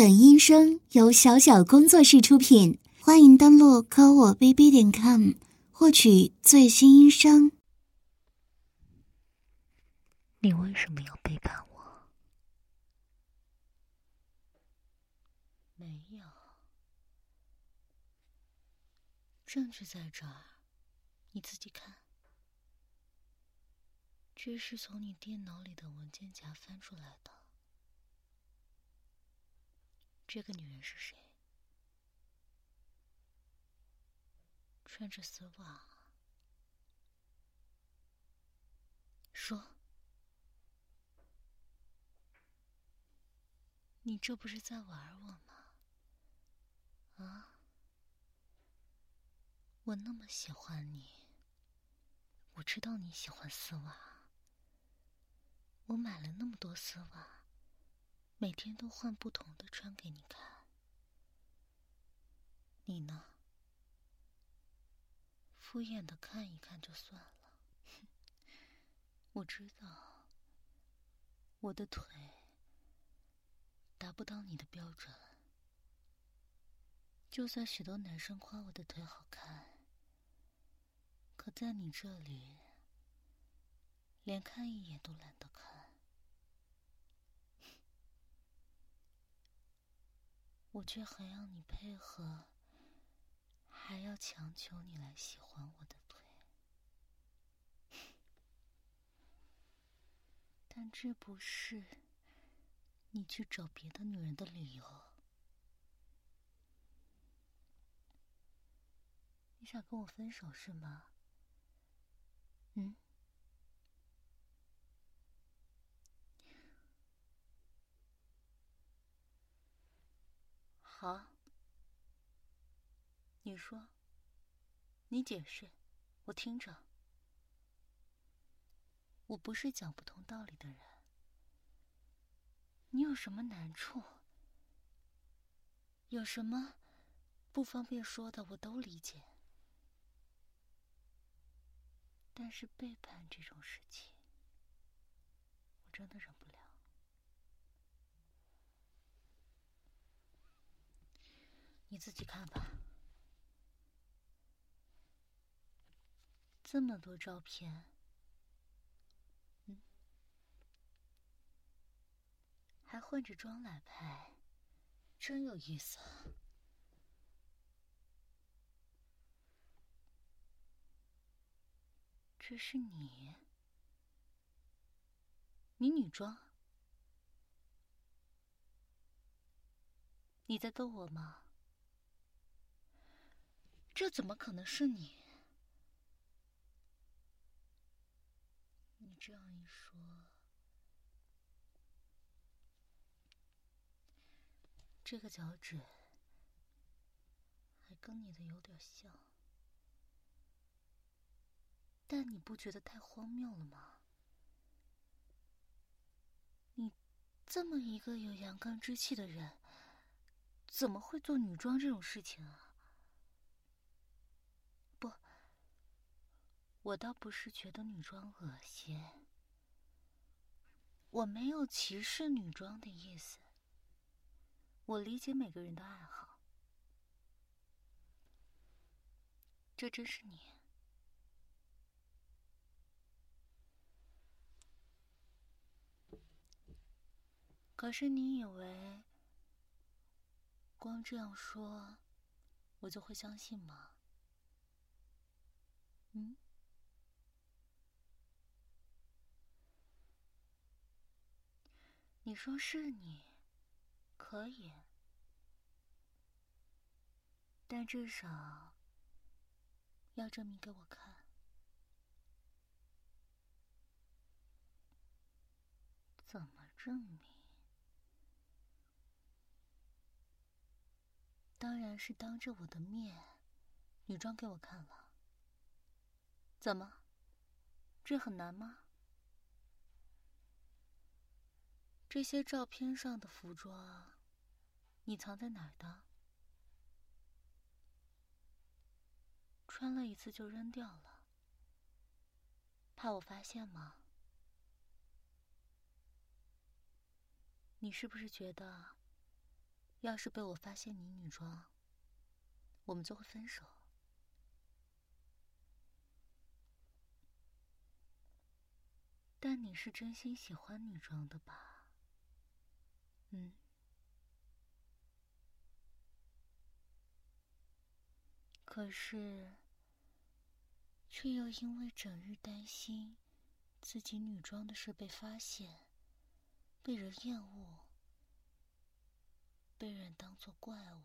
本音声由小小工作室出品，欢迎登录科我 bb 点 com 获取最新音声。你为什么要背叛我？没有，证据在这儿，你自己看。这是从你电脑里的文件夹翻出来的。这个女人是谁？穿着丝袜。说，你这不是在玩我吗？啊！我那么喜欢你，我知道你喜欢丝袜，我买了那么多丝袜。每天都换不同的穿给你看，你呢？敷衍的看一看就算了。我知道，我的腿达不到你的标准。就算许多男生夸我的腿好看，可在你这里，连看一眼都懒得看。我却还要你配合，还要强求你来喜欢我的腿，但这不是你去找别的女人的理由。你想跟我分手是吗？嗯？好，你说，你解释，我听着。我不是讲不通道理的人，你有什么难处，有什么不方便说的，我都理解。但是背叛这种事情，我真的忍不了。你自己看吧，这么多照片，嗯，还换着妆来拍，真有意思。这是你，你女装？你在逗我吗？这怎么可能是你？你这样一说，这个脚趾还跟你的有点像，但你不觉得太荒谬了吗？你这么一个有阳刚之气的人，怎么会做女装这种事情啊？我倒不是觉得女装恶心，我没有歧视女装的意思。我理解每个人的爱好，这真是你。可是你以为光这样说，我就会相信吗？嗯？你说是你，可以，但至少要证明给我看。怎么证明？当然是当着我的面，女装给我看了。怎么？这很难吗？这些照片上的服装，你藏在哪儿的？穿了一次就扔掉了，怕我发现吗？你是不是觉得要是被我发现你女装，我们就会分手。但你是真心喜欢女装的吧？嗯。可是，却又因为整日担心自己女装的事被发现，被人厌恶，被人当作怪物，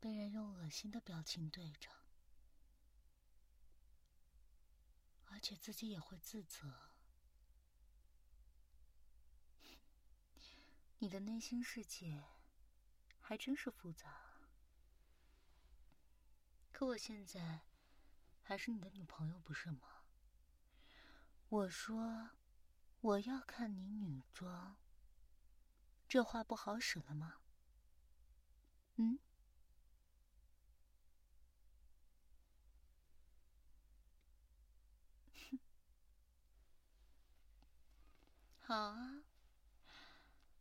被人用恶心的表情对着，而且自己也会自责。你的内心世界还真是复杂。可我现在还是你的女朋友，不是吗？我说我要看你女装，这话不好使了吗？嗯？好啊，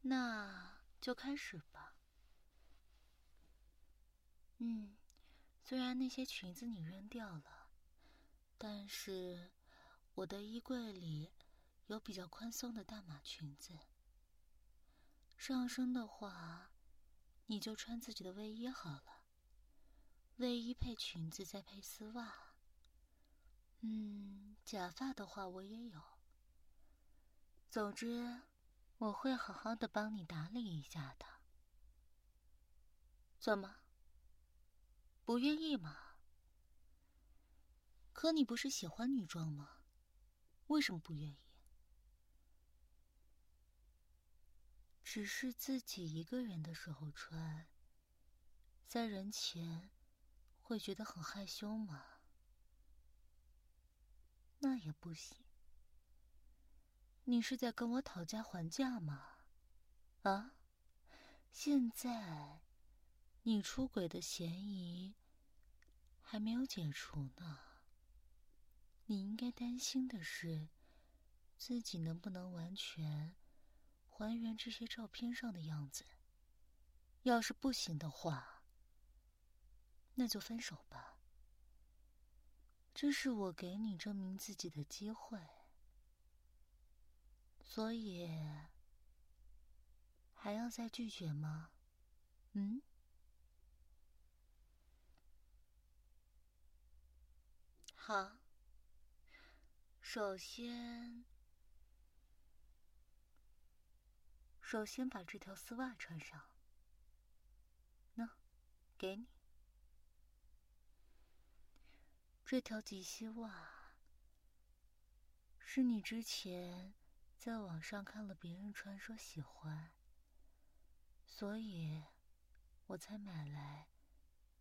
那就开始吧。嗯。虽然那些裙子你扔掉了，但是我的衣柜里有比较宽松的大码裙子。上身的话，你就穿自己的卫衣好了。卫衣配裙子再配丝袜。嗯，假发的话我也有。总之，我会好好的帮你打理一下的。怎么？不愿意吗？可你不是喜欢女装吗？为什么不愿意？只是自己一个人的时候穿，在人前会觉得很害羞吗？那也不行。你是在跟我讨价还价吗？啊？现在？你出轨的嫌疑还没有解除呢。你应该担心的是，自己能不能完全还原这些照片上的样子。要是不行的话，那就分手吧。这是我给你证明自己的机会，所以还要再拒绝吗？嗯？好，首先，首先把这条丝袜穿上。那，给你。这条及膝袜是你之前在网上看了别人穿，说喜欢，所以我才买来，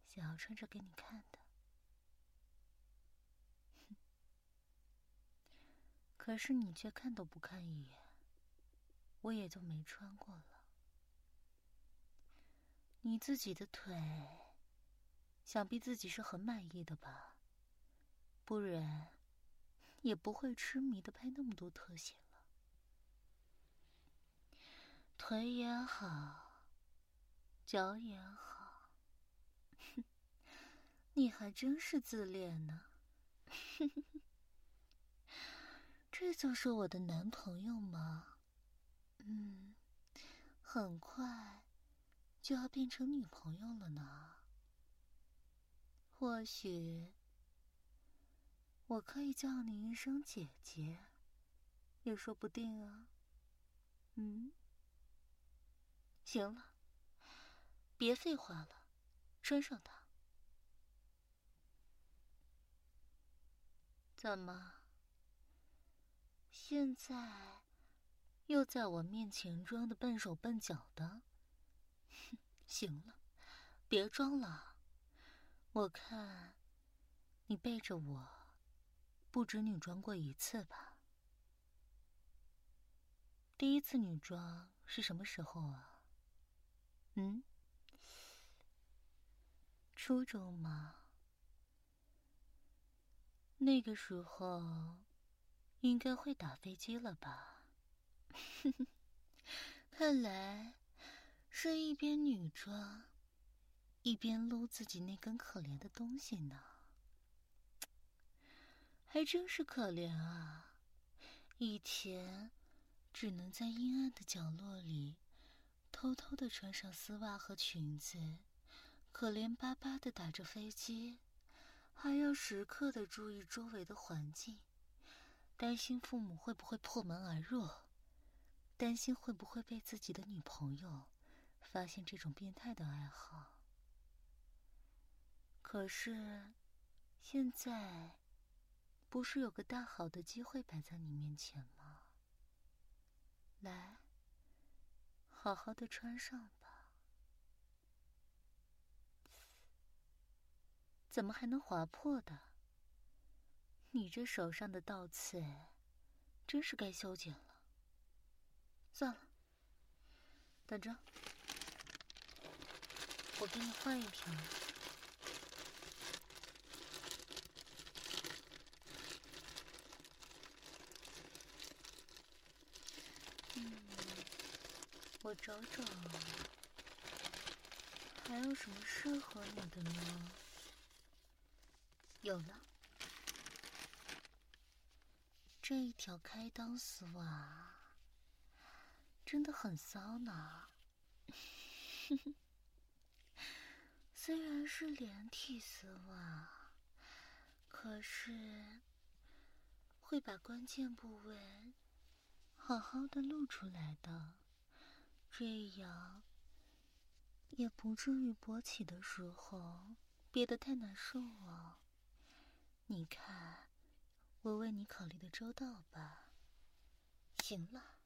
想要穿着给你看的。可是你却看都不看一眼，我也就没穿过了。你自己的腿，想必自己是很满意的吧？不然，也不会痴迷的拍那么多特写。腿也好，脚也好，哼，你还真是自恋呢。这就是我的男朋友吗？嗯，很快就要变成女朋友了呢。或许我可以叫你一声姐姐，也说不定啊。嗯，行了，别废话了，穿上它。怎么？现在又在我面前装的笨手笨脚的，哼行了，别装了。我看你背着我不止女装过一次吧？第一次女装是什么时候啊？嗯，初中吗？那个时候。应该会打飞机了吧？看来是一边女装，一边撸自己那根可怜的东西呢？还真是可怜啊！以前只能在阴暗的角落里偷偷的穿上丝袜和裙子，可怜巴巴的打着飞机，还要时刻的注意周围的环境，担心父母会不会破门而入，担心会不会被自己的女朋友发现这种变态的爱好。可是现在。不是有个大好的机会摆在你面前吗？来，好好的穿上吧。怎么还能划破的？你这手上的倒刺，真是该修剪了。算了，等着，我给你换一瓶。我找找，还有什么适合你的呢？有了，这一条开裆丝袜真的很骚呢。虽然是连体丝袜，可是会把关键部位好好的露出来的。这样也不至于勃起的时候憋得太难受啊！你看，我为你考虑的周到吧？行了，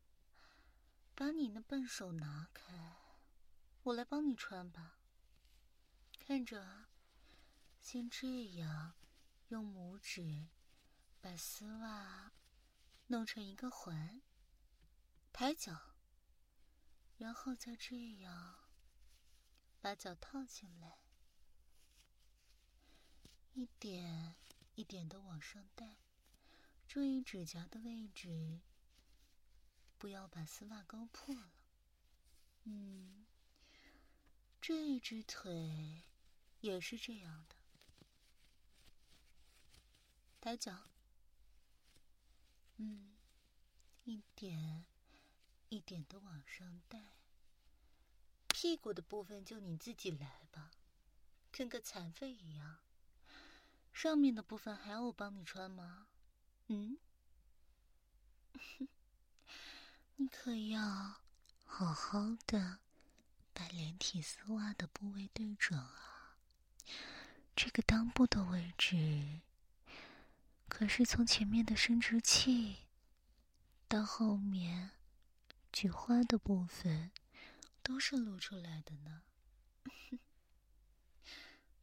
把你那笨手拿开，我来帮你穿吧。看着啊，先这样，用拇指把丝袜弄成一个环，抬脚。然后再这样，把脚套进来，一点一点的往上带，注意指甲的位置，不要把丝袜勾破了。嗯，这只腿也是这样的，抬脚，嗯，一点。一点的往上带，屁股的部分就你自己来吧，跟个残废一样。上面的部分还要我帮你穿吗？嗯，你可要好好的把连体丝袜的部位对准啊。这个裆部的位置，可是从前面的生殖器到后面。菊花的部分都是露出来的呢，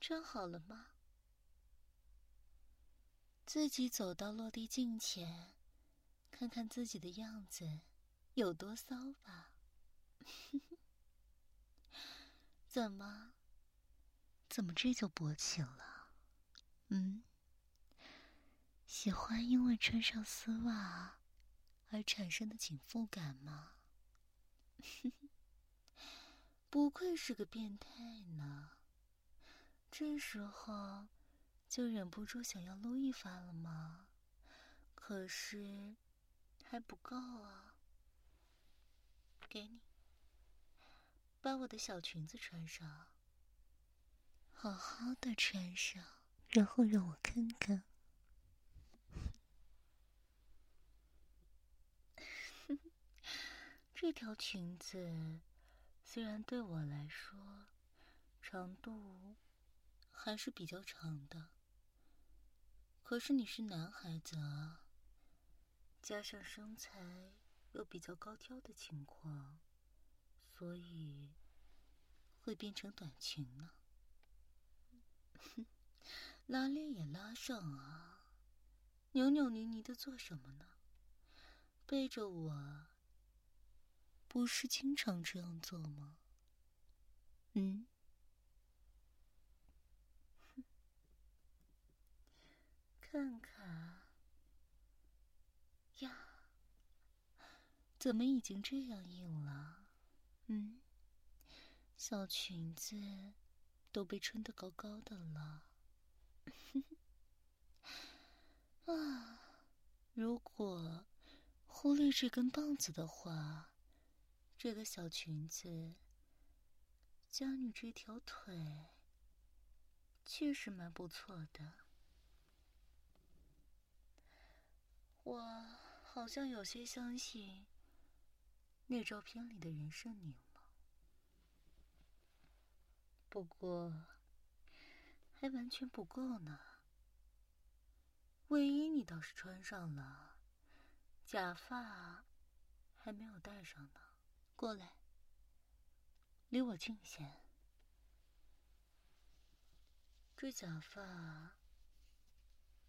穿好了吗？自己走到落地镜前，看看自己的样子有多骚吧。怎么？怎么这就勃起了？嗯？喜欢因为穿上丝袜而产生的紧缚感吗？不愧是个变态呢，这时候就忍不住想要撸一发了吗？可是还不够啊！给你，把我的小裙子穿上，好好的穿上，然后让我看看。这条裙子虽然对我来说长度还是比较长的，可是你是男孩子啊，加上身材又比较高挑的情况，所以会变成短裙呢。哼 拉链也拉上啊，扭扭捏捏的做什么呢？背着我。不是经常这样做吗？嗯，看看呀，怎么已经这样硬了？嗯，小裙子都被撑得高高的了。啊，如果忽略这根棒子的话，这个小裙子加你这条腿，确实蛮不错的。我好像有些相信那照片里的人是你了，不过还完全不够呢。卫衣你倒是穿上了，假发还没有戴上呢。过来，离我近些。这假发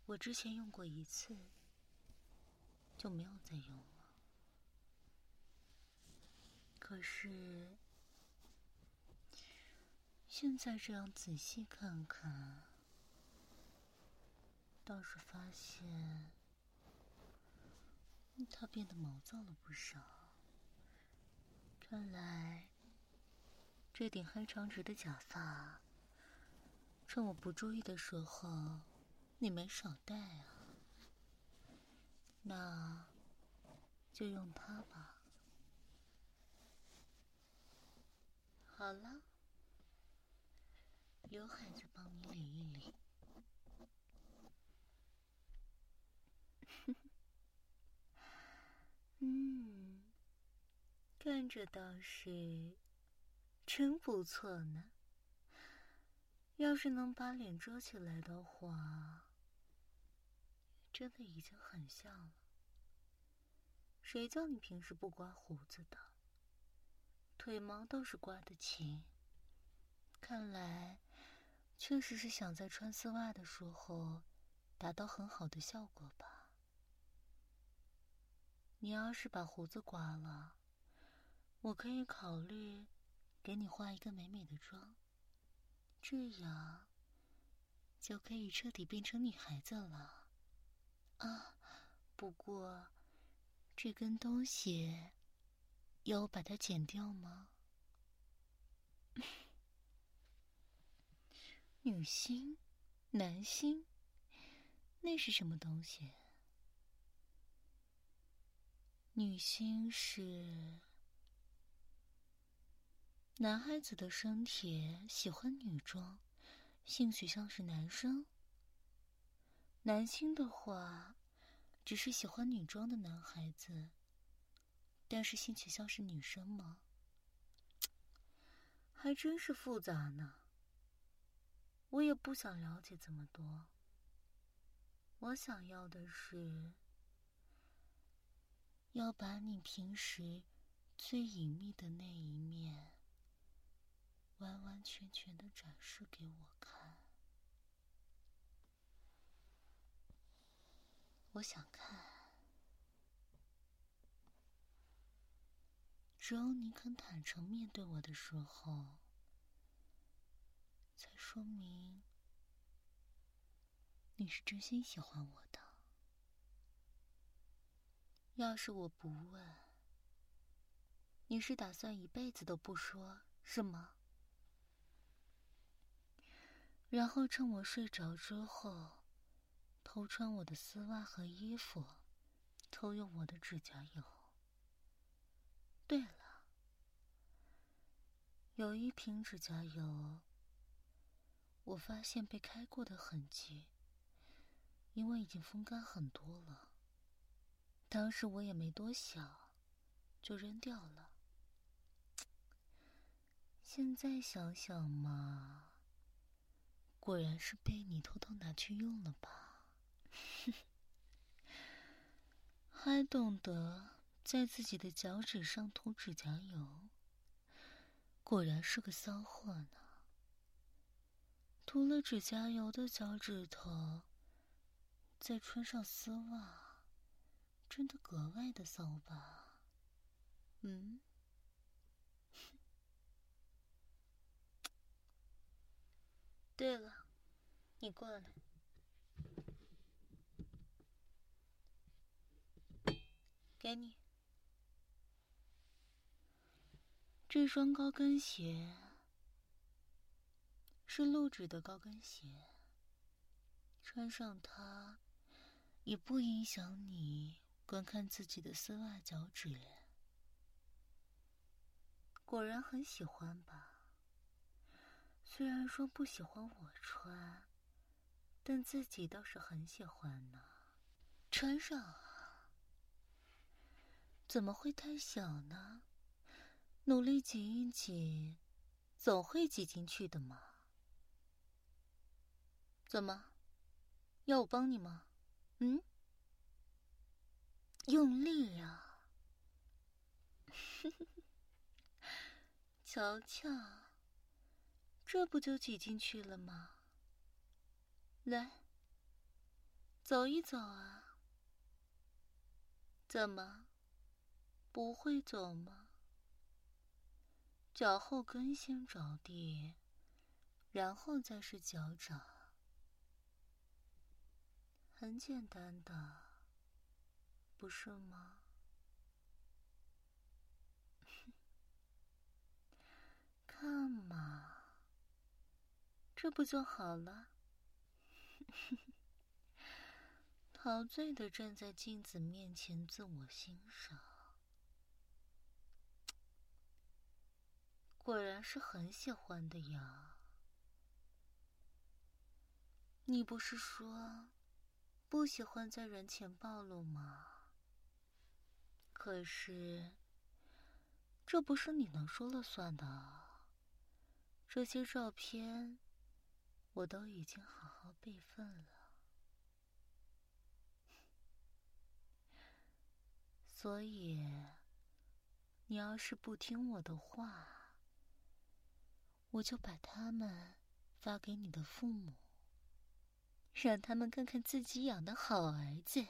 我之前用过一次，就没有再用了。可是现在这样仔细看看，倒是发现它变得毛躁了不少。看来，这顶黑长直的假发，趁我不注意的时候，你没少戴啊。那就用它吧。好了，刘海子帮你理一理。嗯看着倒是真不错呢。要是能把脸遮起来的话，真的已经很像了。谁叫你平时不刮胡子的？腿毛倒是刮得勤。看来，确实是想在穿丝袜的时候达到很好的效果吧。你要是把胡子刮了，我可以考虑给你化一个美美的妆，这样就可以彻底变成女孩子了。啊，不过这根东西要把它剪掉吗？女星、男星，那是什么东西？女星是。男孩子的身体喜欢女装，性取向是男生。男星的话，只是喜欢女装的男孩子，但是性取向是女生吗？还真是复杂呢。我也不想了解这么多。我想要的是，要把你平时最隐秘的那一面。完完全全的展示给我看，我想看。只有你肯坦诚面对我的时候，才说明你是真心喜欢我的。要是我不问，你是打算一辈子都不说，是吗？然后趁我睡着之后，偷穿我的丝袜和衣服，偷用我的指甲油。对了，有一瓶指甲油，我发现被开过的痕迹，因为已经风干很多了。当时我也没多想，就扔掉了。现在想想嘛。果然是被你偷偷拿去用了吧？还懂得在自己的脚趾上涂指甲油，果然是个骚货呢。涂了指甲油的脚趾头，再穿上丝袜，真的格外的骚吧？嗯。对了，你过来，给你这双高跟鞋，是露趾的高跟鞋，穿上它也不影响你观看自己的丝袜脚趾。果然很喜欢吧？虽然说不喜欢我穿，但自己倒是很喜欢呢。穿上啊？怎么会太小呢？努力挤一挤，总会挤进去的嘛。怎么？要我帮你吗？嗯？用力呀！瞧瞧，这不就挤进去了吗？来，走一走啊。怎么？不会走吗？脚后跟先着地，然后再是脚掌，很简单的，不是吗？看嘛，这不就好了？陶醉的站在镜子面前自我欣赏。果然是很喜欢的呀！你不是说不喜欢在人前暴露吗？可是这不是你能说了算的。这些照片我都已经好好备份了，所以你要是不听我的话。我就把他们发给你的父母，让他们看看自己养的好儿子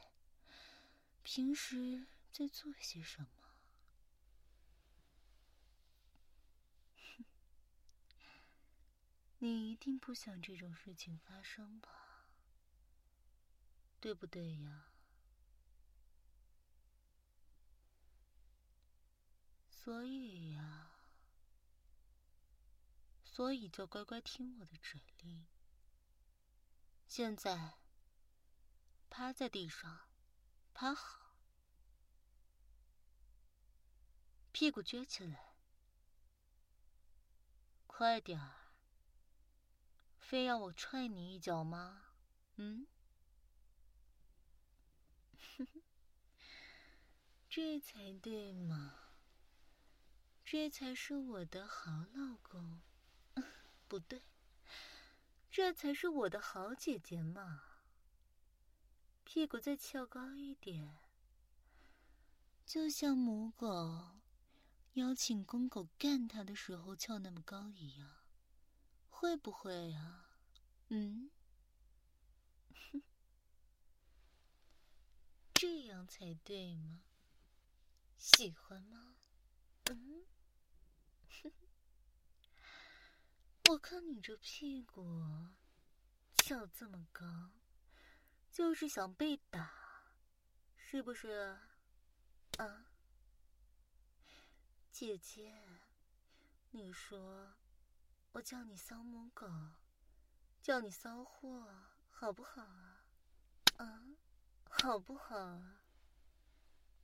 平时在做些什么。你一定不想这种事情发生吧？对不对呀？所以呀。所以就乖乖听我的指令。现在，趴在地上，趴好，屁股撅起来，快点儿！非要我踹你一脚吗？嗯？这才对嘛！这才是我的好老公。不对，这才是我的好姐姐嘛！屁股再翘高一点，就像母狗邀请公狗干它的时候翘那么高一样，会不会啊？嗯？这样才对吗？喜欢吗？嗯？我看你这屁股翘这么高，就是想被打，是不是？啊，姐姐，你说我叫你骚母狗，叫你骚货，好不好啊？啊，好不好啊？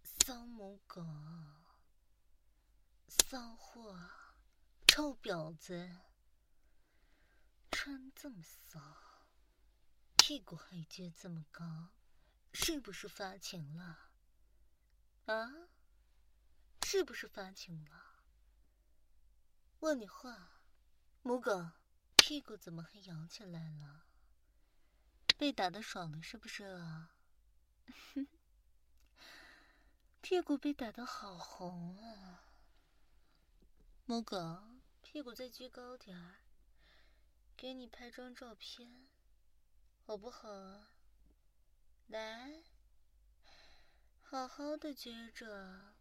骚母狗，骚货，臭婊子！穿这么骚，屁股还撅这么高，是不是发情了？啊，是不是发情了？问你话，母狗，屁股怎么还摇起来了？被打的爽了是不是啊？屁股被打的好红啊！母狗，屁股再撅高点儿。给你拍张照片，好不好啊？来，好好的撅着，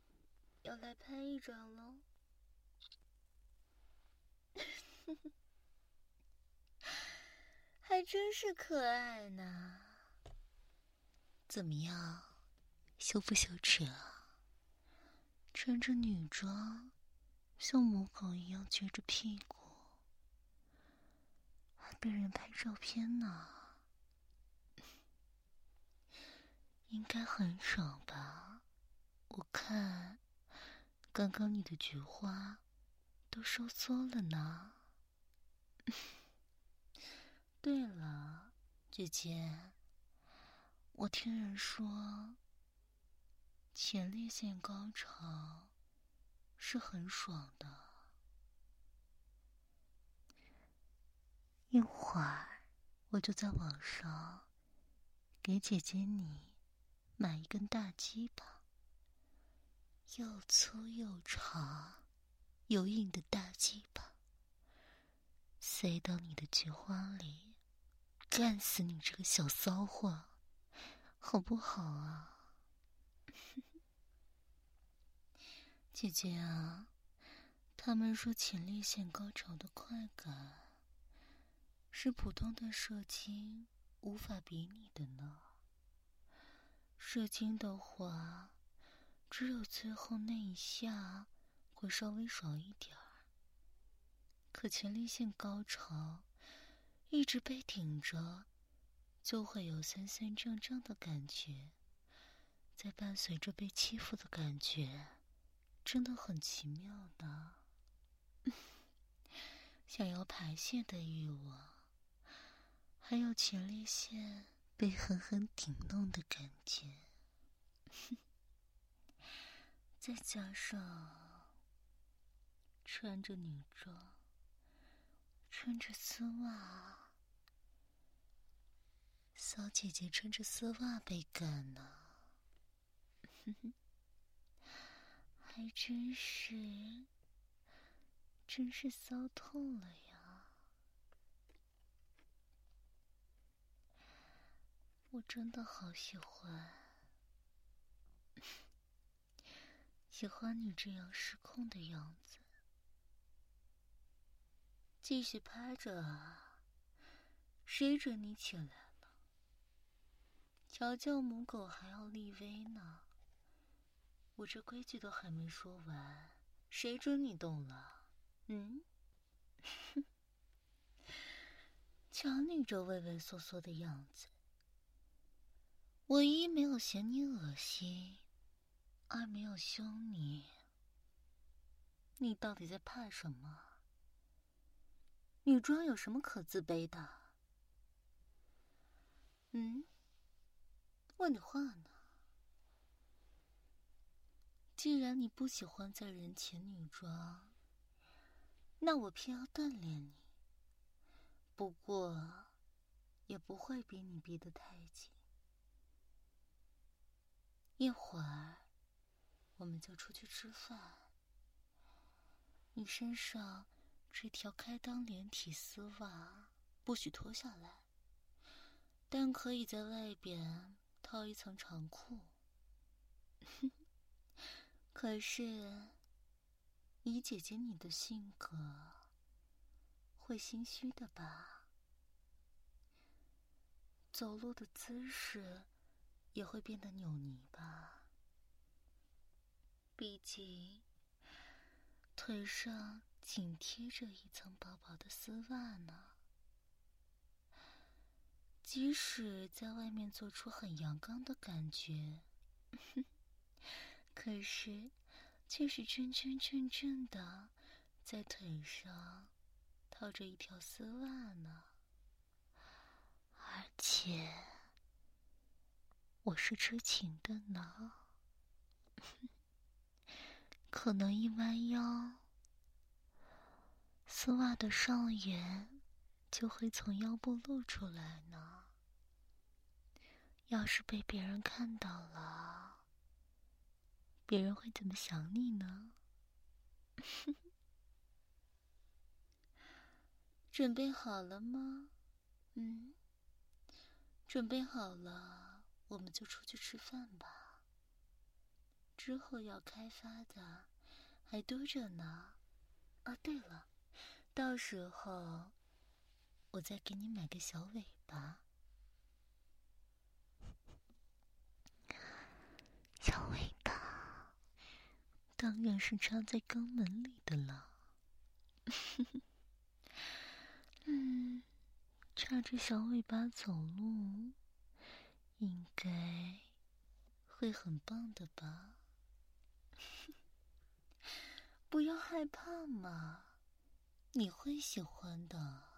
要来拍一张喽。还真是可爱呢。怎么样，羞不羞耻啊？穿着女装，像母狗一样撅着屁股。还被人拍照片呢，应该很爽吧？我看，刚刚你的菊花都收缩了呢。对了，姐姐，我听人说，前列腺高潮是很爽的。一会儿，我就在网上给姐姐你买一根大鸡巴，又粗又长又硬的大鸡巴，塞到你的菊花里，干死你这个小骚货，好不好啊？姐姐啊，他们说前列腺高潮的快感。是普通的射精无法比拟的呢。射精的话，只有最后那一下会稍微爽一点。可前列腺高潮一直被顶着，就会有酸酸胀胀的感觉，再伴随着被欺负的感觉，真的很奇妙的。想要排泄的欲望。还有前列腺被狠狠顶弄的感觉，再加上穿着女装、穿着丝袜，骚姐姐穿着丝袜被干呢，还真是，真是骚透了呀！我真的好喜欢，喜欢你这样失控的样子。继续拍着啊，谁准你起来了？瞧瞧母狗还要立威呢。我这规矩都还没说完，谁准你动了？嗯？瞧你这畏畏缩缩的样子。我一没有嫌你恶心，二没有凶你。你到底在怕什么？女装有什么可自卑的？嗯？问你话呢。既然你不喜欢在人前女装，那我偏要锻炼你。不过，也不会逼你逼得太紧。一会儿，我们就出去吃饭。你身上这条开裆连体丝袜不许脱下来，但可以在外边套一层长裤。可是，以姐姐你的性格，会心虚的吧？走路的姿势。也会变得扭捏吧。毕竟腿上紧贴着一层薄薄的丝袜呢。即使在外面做出很阳刚的感觉，可是却是真真正正的在腿上套着一条丝袜呢。而且。我是知情的呢，可能一弯腰，丝袜的上沿就会从腰部露出来呢。要是被别人看到了，别人会怎么想你呢？准备好了吗？嗯，准备好了。我们就出去吃饭吧。之后要开发的还多着呢。啊，对了，到时候我再给你买个小尾巴。小尾巴当然是插在肛门里的了。嗯，插着小尾巴走路，应该会很棒的吧？不要害怕嘛，你会喜欢的。